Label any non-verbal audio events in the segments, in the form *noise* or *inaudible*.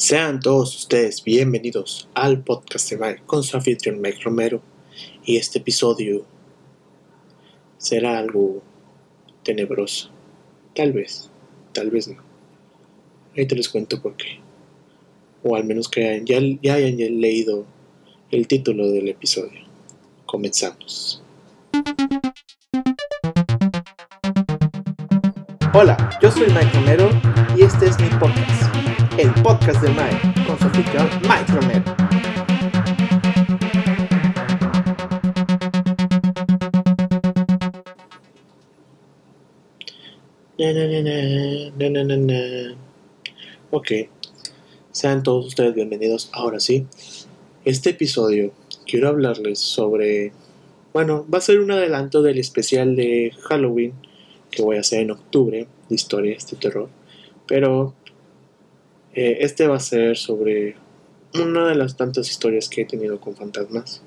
Sean todos ustedes bienvenidos al podcast de Mike con su anfitrión Mike Romero y este episodio será algo tenebroso. Tal vez, tal vez no. Ahí te les cuento por qué. O al menos que ya, ya hayan leído el título del episodio. Comenzamos. Hola, yo soy Mike Romero y este es mi podcast el podcast de Mike, con su anfitrión Mike Romero. Na, ok, sean todos ustedes bienvenidos. Ahora sí, este episodio quiero hablarles sobre, bueno, va a ser un adelanto del especial de Halloween que voy a hacer en octubre de historias de terror. Pero eh, este va a ser sobre una de las tantas historias que he tenido con fantasmas.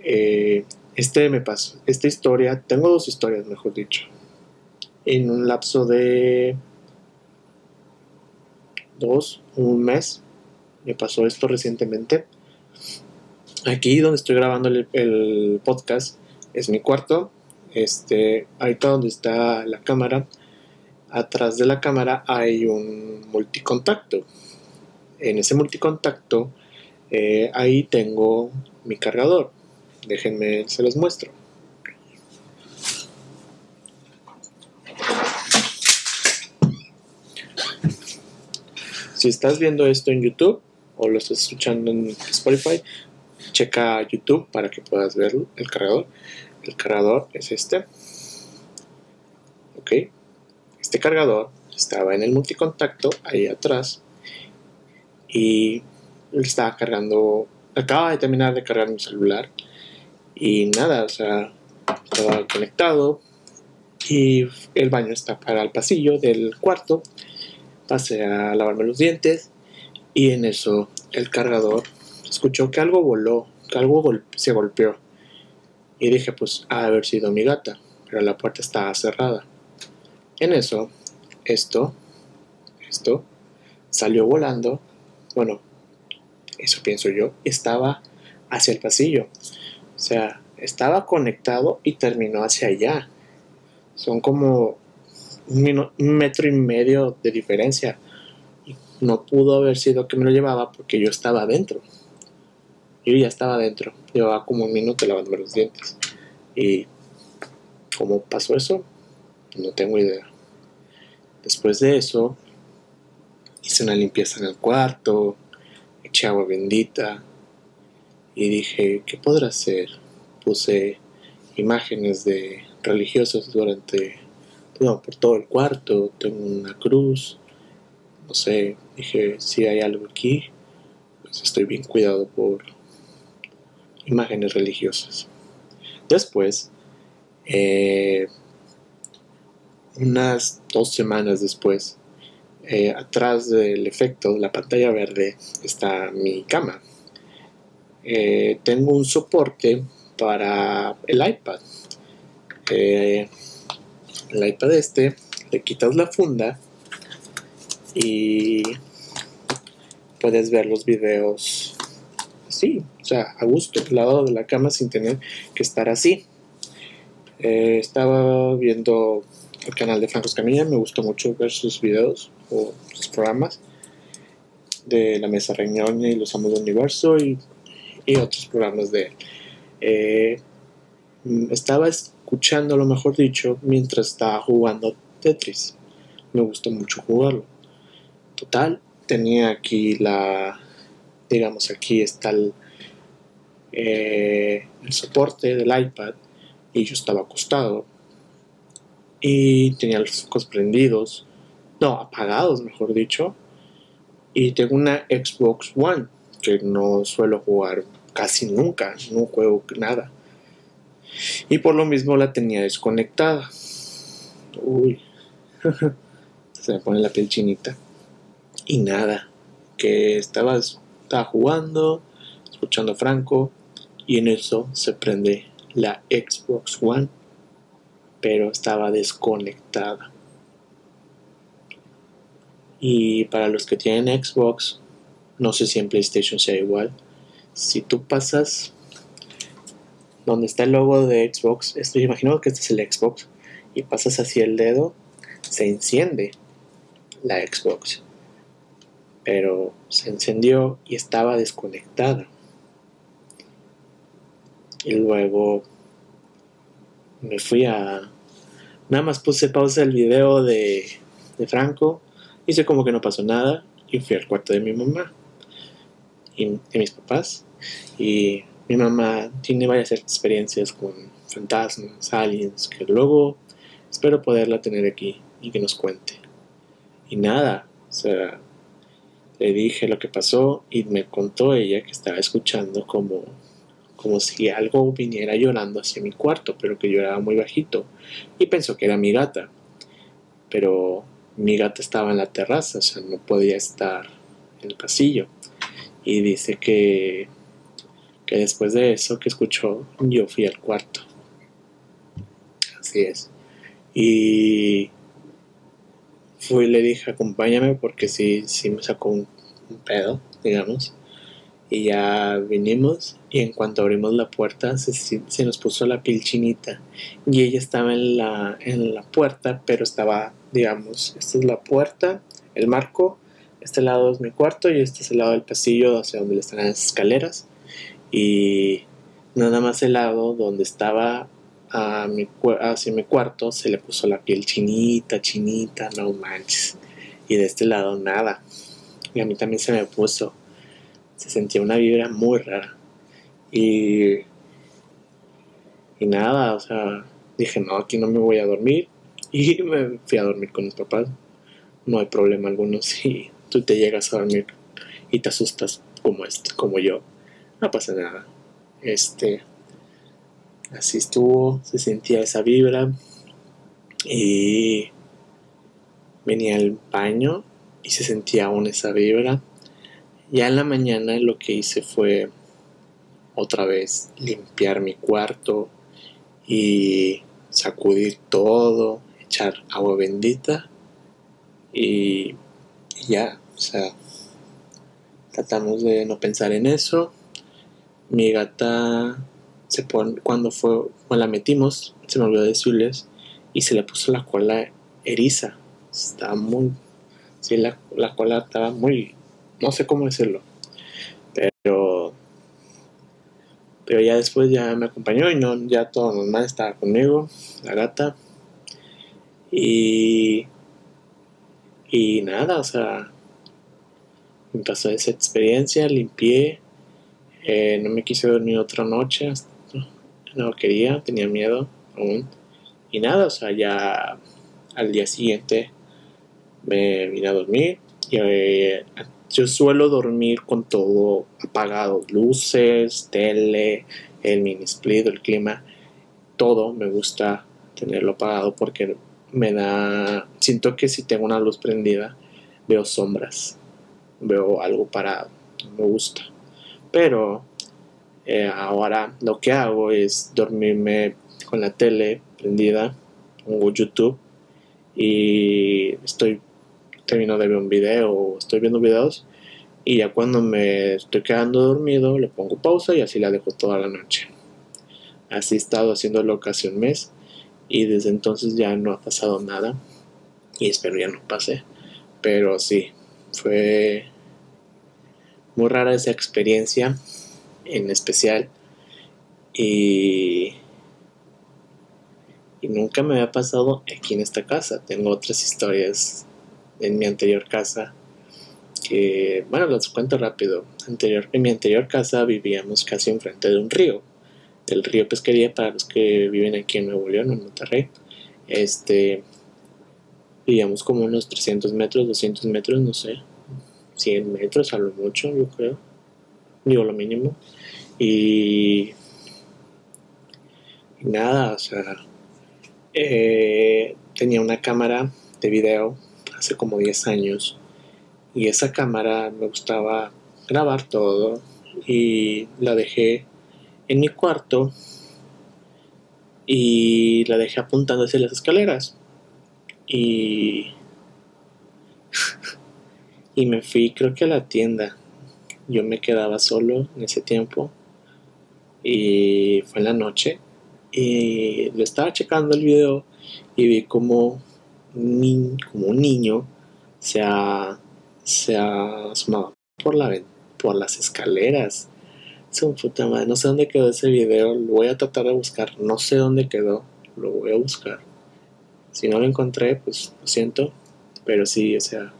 Eh, este me pasó, esta historia, tengo dos historias, mejor dicho. En un lapso de dos, un mes, me pasó esto recientemente. Aquí donde estoy grabando el, podcast es mi cuarto. Este, ahorita donde está la cámara atrás de la cámara hay un multicontacto. En ese multicontacto eh, ahí tengo mi cargador. Déjenme, se los muestro. Si estás viendo esto en YouTube o lo estás escuchando en Spotify, checa YouTube para que puedas ver el cargador. El cargador es este. Ok, este cargador estaba en el multicontacto ahí atrás y estaba cargando, acaba de terminar de cargar mi celular y nada, o sea, estaba conectado y el baño está para el pasillo del cuarto, pasé a lavarme los dientes y en eso el cargador escuchó que algo voló, que algo se golpeó y dije pues ha de haber sido mi gata, pero la puerta estaba cerrada. En eso, esto, esto, salió volando, bueno, eso pienso yo, estaba hacia el pasillo. O sea, estaba conectado y terminó hacia allá. Son como un, metro y medio de diferencia. no pudo haber sido que me lo llevaba porque yo estaba adentro. Yo ya estaba adentro. Llevaba como un minuto lavando los dientes. Y ¿cómo pasó eso? No tengo idea. Después de eso, hice una limpieza en el cuarto, eché agua bendita y dije, ¿qué podrá hacer? Puse imágenes de religiosos durante, por todo el cuarto, tengo una cruz, no sé, dije, si hay algo aquí, pues estoy bien cuidado por imágenes religiosas. Después, eh, unas dos semanas después, eh, atrás del efecto la pantalla verde está mi cama. Eh, tengo un soporte para el iPad. Eh, el iPad este, le quitas la funda y puedes ver los videos así, o sea, a gusto, al lado de la cama sin tener que estar así. estaba viendo el canal de Franco Escamilla. Me gustó mucho ver sus videos o sus programas de la Mesa Reñoña y Los Amos del Universo y, otros programas de él. Eh, estaba escuchando, lo mejor dicho, mientras estaba jugando Tetris. Me gustó mucho jugarlo. Total, tenía aquí la, digamos, aquí está el, eh, el soporte del iPad y yo estaba acostado y tenía los focos prendidos, no, apagados, mejor dicho. Y tengo una Xbox One que no suelo jugar casi nunca, no juego nada. Y por lo mismo la tenía desconectada. Uy, *laughs* se me pone la piel chinita. Y nada, que estaba, estaba jugando, escuchando a Franco, y en eso se prende la Xbox One pero estaba desconectada. Y para los que tienen Xbox, no sé si en PlayStation sea igual. Si tú pasas donde está el logo de Xbox, estoy imagino que este es el Xbox, y pasas hacia el dedo, se enciende la Xbox. Pero se encendió y estaba desconectada. Y luego me fui a... Nada más puse pausa el video de, de Franco, hice como que no pasó nada y fui al cuarto de mi mamá y de mis papás. Y mi mamá tiene varias experiencias con fantasmas, aliens, que luego espero poderla tener aquí y que nos cuente. Y nada, o sea, le dije lo que pasó y me contó ella que estaba escuchando como, como si algo viniera llorando hacia mi cuarto, pero que lloraba muy bajito. Y pensó que era mi gata. Pero mi gata estaba en la terraza, o sea, no podía estar en el pasillo. Y dice que, que después de eso que escuchó, yo fui al cuarto. Así es. Y fui le dije, acompáñame porque sí, sí me sacó un, pedo, digamos. Y ya vinimos y en cuanto abrimos la puerta se, se, nos puso la piel chinita. Y ella estaba en la, en la puerta, pero estaba, digamos, esta es la puerta, el marco, este lado es mi cuarto y este es el lado del pasillo hacia donde están las escaleras. Y nada más el lado donde estaba a mi, hacia mi cuarto se le puso la piel chinita, chinita, no manches. Y de este lado nada. Y a mí también se me puso. Se sentía una vibra muy rara. Y, y nada, o sea, dije, no, aquí no me voy a dormir. Y *laughs* me fui a dormir con mis papás. No hay problema alguno *laughs* si tú te llegas a dormir y te asustas como, este, como yo. No pasa nada. Este, Así estuvo, se sentía esa vibra y venía al baño y se sentía aún esa vibra. Ya en la mañana lo que hice fue otra vez limpiar mi cuarto y sacudir todo, echar agua bendita y, ya, o sea, tratamos de no pensar en eso. Mi gata cuando fue, cuando la metimos, se me olvidó decirles, y se le puso la cola eriza. Estaba muy, sí, la, la cola estaba muy, no sé cómo decirlo, pero, pero ya después ya me acompañó y no, ya todo normal estaba conmigo, la gata, y, y nada, o sea, me pasó esa experiencia, limpié, eh, no me quise dormir otra noche no quería, tenía miedo aún. Y nada, o sea, ya al día siguiente me vine a dormir. Y eh, yo suelo dormir con todo apagado, luces, tele, el mini split, el clima, todo me gusta tenerlo apagado porque me da, siento que si tengo una luz prendida veo sombras, veo algo parado, me gusta. Pero eh, ahora lo que hago es dormirme con la tele prendida, pongo YouTube y estoy termino de ver un video o estoy viendo videos y ya cuando me estoy quedando dormido le pongo pausa y así la dejo toda la noche. Así he estado haciéndolo casi un mes y desde entonces ya no ha pasado nada y espero ya no pase. Pero sí, fue muy rara esa experiencia en especial. Y, y nunca me había pasado aquí en esta casa. Tengo otras historias en mi anterior casa que, bueno, las cuento rápido. Anterior, en mi anterior casa vivíamos casi enfrente de un río, del río Pesquería para los que viven aquí en Nuevo León, en Monterrey. Este, vivíamos como unos 300 metros, 200 metros, no sé, 100 metros a lo mucho, yo creo digo lo mínimo. Y, nada, o sea, eh, tenía una cámara de video hace como 10 años y esa cámara me gustaba grabar todo y la dejé en mi cuarto y la dejé apuntando hacia las escaleras y *laughs* y me fui creo que a la tienda. Yo me quedaba solo en ese tiempo y fue en la noche y lo estaba checando el video y vi como un, como un niño se ha, se ha asomado por, la, por las escaleras. puta madre, no sé dónde quedó ese video, lo voy a tratar de buscar, no sé dónde quedó, lo voy a buscar. Si no lo encontré, pues lo siento, pero sí, o sea,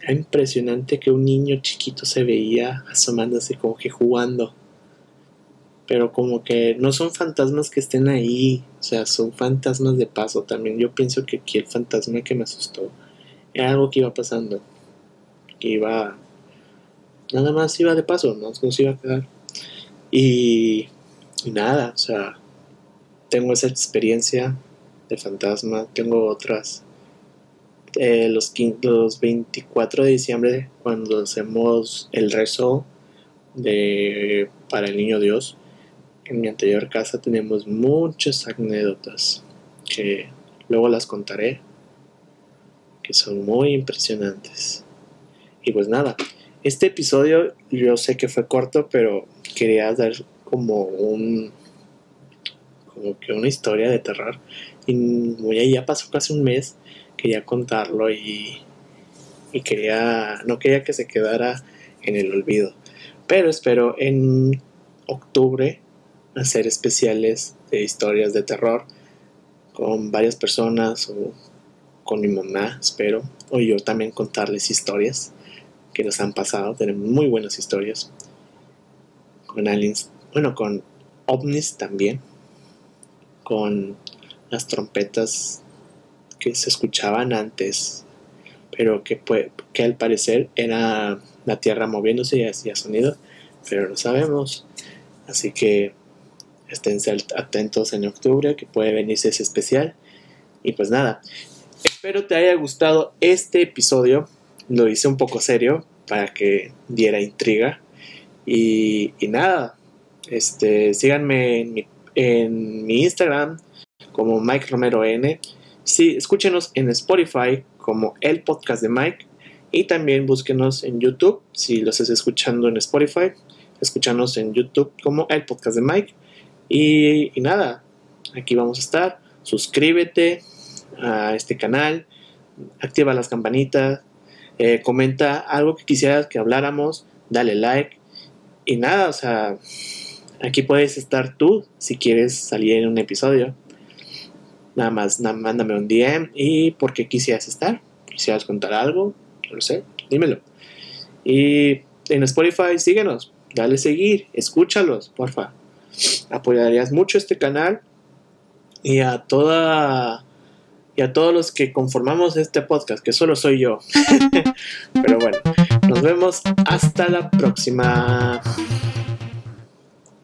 era impresionante que un niño chiquito se veía asomándose como que jugando. Pero como que no son fantasmas que estén ahí, o sea, son fantasmas de paso también. Yo pienso que aquí el fantasma que me asustó era algo que iba pasando, que iba, nada más iba de paso, no, se iba a quedar. Y, y nada, o sea, tengo esa experiencia de fantasma, tengo otras eh, los, los 24 de diciembre, cuando hacemos el rezo de, para el niño Dios, en mi anterior casa tenemos muchas anécdotas que luego las contaré, que son muy impresionantes. Y pues nada, este episodio yo sé que fue corto, pero quería dar como un como que una historia de terror. Y ya pasó casi un mes quería contarlo y, y quería, no quería que se quedara en el olvido. Pero espero en octubre hacer especiales de historias de terror con varias personas o con mi mamá, espero, o yo también contarles historias que nos han pasado. Tenemos muy buenas historias con aliens, bueno, con ovnis también, con las trompetas que se escuchaban antes, pero que, que al parecer era la Tierra moviéndose y hacía sonido, pero no sabemos. Así que estén atentos en octubre que puede venirse ese especial. Y pues nada, espero te haya gustado este episodio. Lo hice un poco serio para que diera intriga. Y, nada, este, síganme en mi, en mi Instagram como Mike Romero N Sí, escúchenos en Spotify como el podcast de Mike y también búsquenos en YouTube si los estás escuchando en Spotify. Escúchanos en YouTube como el podcast de Mike. Y, nada, aquí vamos a estar. Suscríbete a este canal, activa las campanitas, eh, comenta algo que quisieras que habláramos, dale like. Y nada, o sea, aquí puedes estar tú si quieres salir en un episodio. Nada más, mándame un DM y por qué quisieras estar. Quisieras contar algo, no lo sé, dímelo. Y en Spotify síguenos, dale seguir, escúchalos, porfa. Apoyarías mucho este canal y a toda y a todos los que conformamos este podcast, que solo soy yo. *laughs* Pero bueno, nos vemos hasta la próxima.